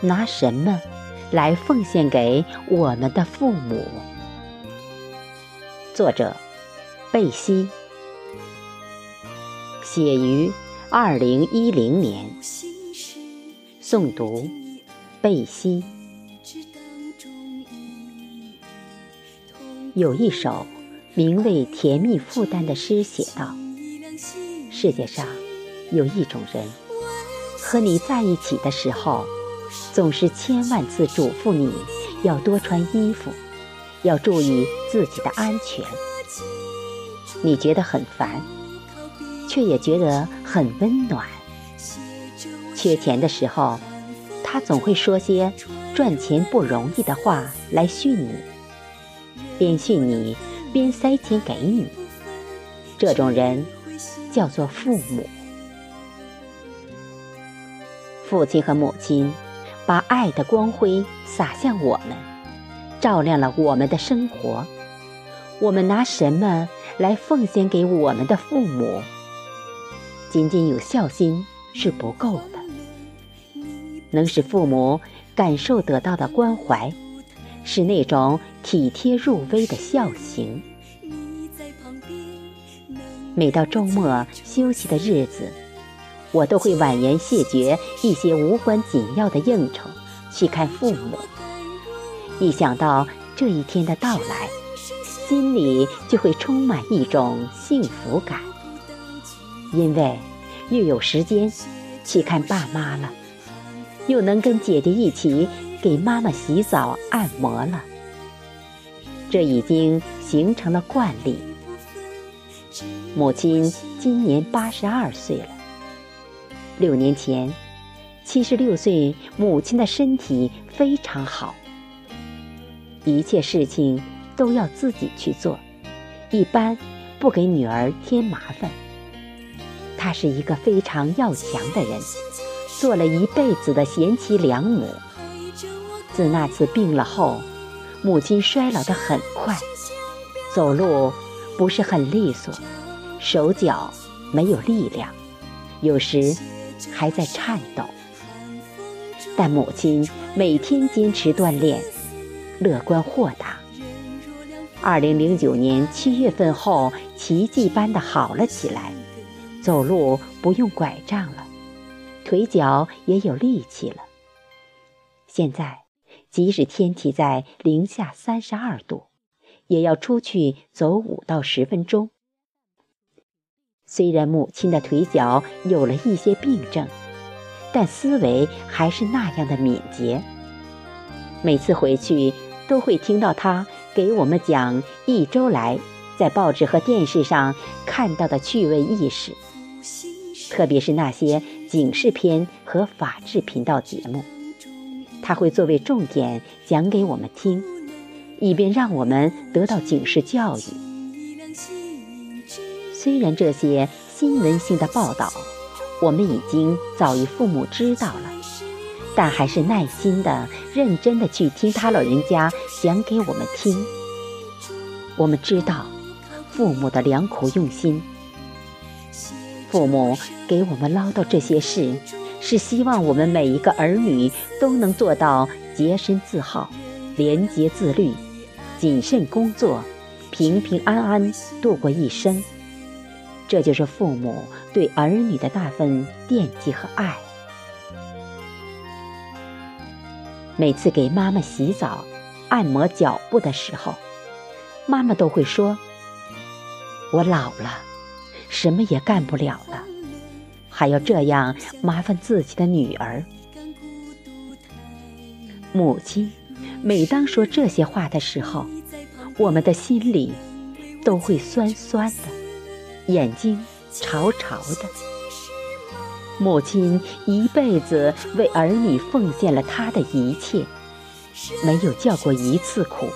拿什么来奉献给我们的父母？作者：贝西，写于二零一零年，诵读：贝西。有一首名为《甜蜜负担》的诗写道：“世界上有一种人，和你在一起的时候，总是千万次嘱咐你要多穿衣服，要注意自己的安全。你觉得很烦，却也觉得很温暖。缺钱的时候，他总会说些赚钱不容易的话来训你。”边训你，边塞钱给你，这种人叫做父母。父亲和母亲把爱的光辉洒向我们，照亮了我们的生活。我们拿什么来奉献给我们的父母？仅仅有孝心是不够的，能使父母感受得到的关怀。是那种体贴入微的孝行。每到周末休息的日子，我都会婉言谢绝一些无关紧要的应酬，去看父母。一想到这一天的到来，心里就会充满一种幸福感，因为又有时间去看爸妈了，又能跟姐姐一起。给妈妈洗澡按摩了，这已经形成了惯例。母亲今年八十二岁了。六年前，七十六岁母亲的身体非常好，一切事情都要自己去做，一般不给女儿添麻烦。她是一个非常要强的人，做了一辈子的贤妻良母。自那次病了后，母亲衰老得很快，走路不是很利索，手脚没有力量，有时还在颤抖。但母亲每天坚持锻炼，乐观豁达。二零零九年七月份后，奇迹般的好了起来，走路不用拐杖了，腿脚也有力气了。现在。即使天气在零下三十二度，也要出去走五到十分钟。虽然母亲的腿脚有了一些病症，但思维还是那样的敏捷。每次回去都会听到她给我们讲一周来在报纸和电视上看到的趣味轶事，特别是那些警示片和法制频道节目。他会作为重点讲给我们听，以便让我们得到警示教育。虽然这些新闻性的报道，我们已经早已父母知道了，但还是耐心的、认真的去听他老人家讲给我们听。我们知道父母的良苦用心，父母给我们唠叨这些事。是希望我们每一个儿女都能做到洁身自好、廉洁自律、谨慎工作、平平安安度过一生。这就是父母对儿女的那份惦记和爱。每次给妈妈洗澡、按摩脚部的时候，妈妈都会说：“我老了，什么也干不了了。”还要这样麻烦自己的女儿。母亲每当说这些话的时候，我们的心里都会酸酸的，眼睛潮潮的。母亲一辈子为儿女奉献了她的一切，没有叫过一次苦，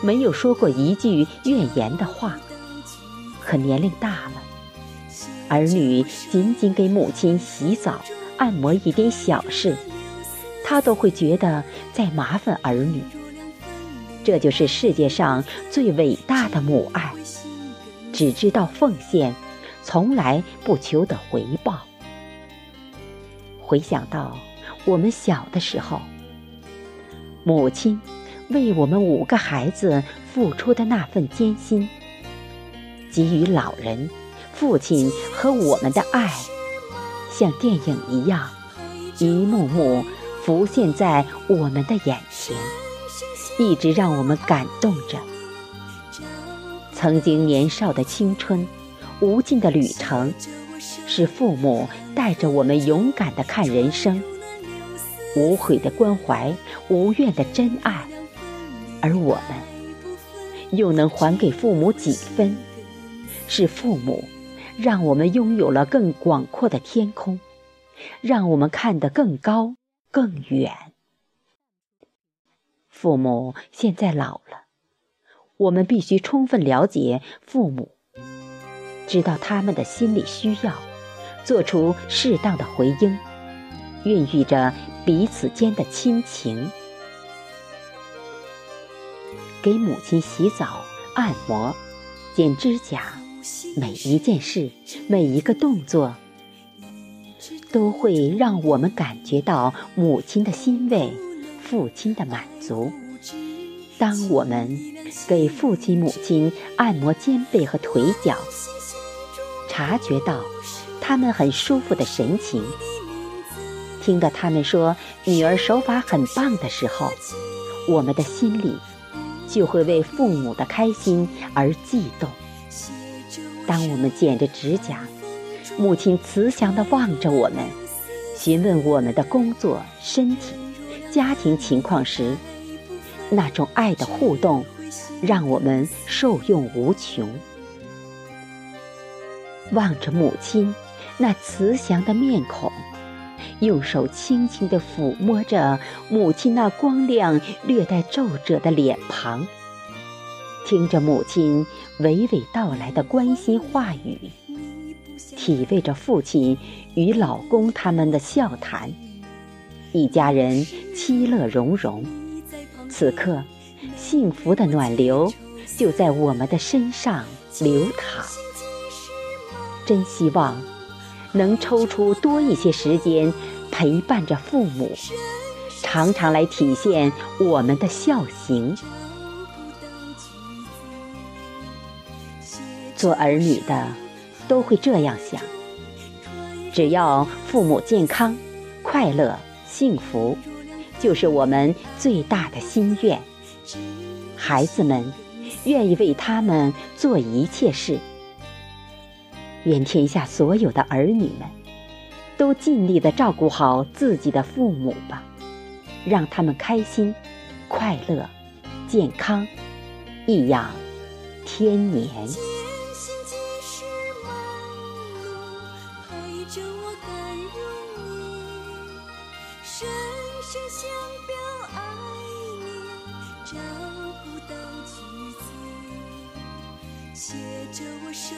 没有说过一句怨言的话。可年龄大了。儿女仅仅给母亲洗澡、按摩一点小事，她都会觉得在麻烦儿女。这就是世界上最伟大的母爱，只知道奉献，从来不求得回报。回想到我们小的时候，母亲为我们五个孩子付出的那份艰辛，给予老人、父亲和我们的爱，像电影一样，一幕幕浮现在我们的眼前，一直让我们感动着。曾经年少的青春，无尽的旅程，是父母带着我们勇敢的看人生。无悔的关怀，无怨的真爱，而我们又能还给父母几分？是父母让我们拥有了更广阔的天空，让我们看得更高更远。父母现在老了，我们必须充分了解父母，知道他们的心理需要，做出适当的回应，孕育着。彼此间的亲情，给母亲洗澡、按摩、剪指甲，每一件事、每一个动作，都会让我们感觉到母亲的欣慰、父亲的满足。当我们给父亲、母亲按摩肩背和腿脚，察觉到他们很舒服的神情。听到他们说女儿手法很棒的时候，我们的心里就会为父母的开心而悸动。当我们剪着指甲，母亲慈祥地望着我们，询问我们的工作、身体、家庭情况时，那种爱的互动，让我们受用无穷。望着母亲那慈祥的面孔。用手轻轻地抚摸着母亲那光亮、略带皱褶的脸庞，听着母亲娓娓道来的关心话语，体味着父亲与老公他们的笑谈，一家人其乐融融。此刻，幸福的暖流就在我们的身上流淌。真希望。能抽出多一些时间陪伴着父母，常常来体现我们的孝行。做儿女的都会这样想：只要父母健康、快乐、幸福，就是我们最大的心愿。孩子们愿意为他们做一切事。愿天下所有的儿女们，都尽力的照顾好自己的父母吧，让他们开心、快乐、健康、颐养天年。声想表爱你找不到句子写着我手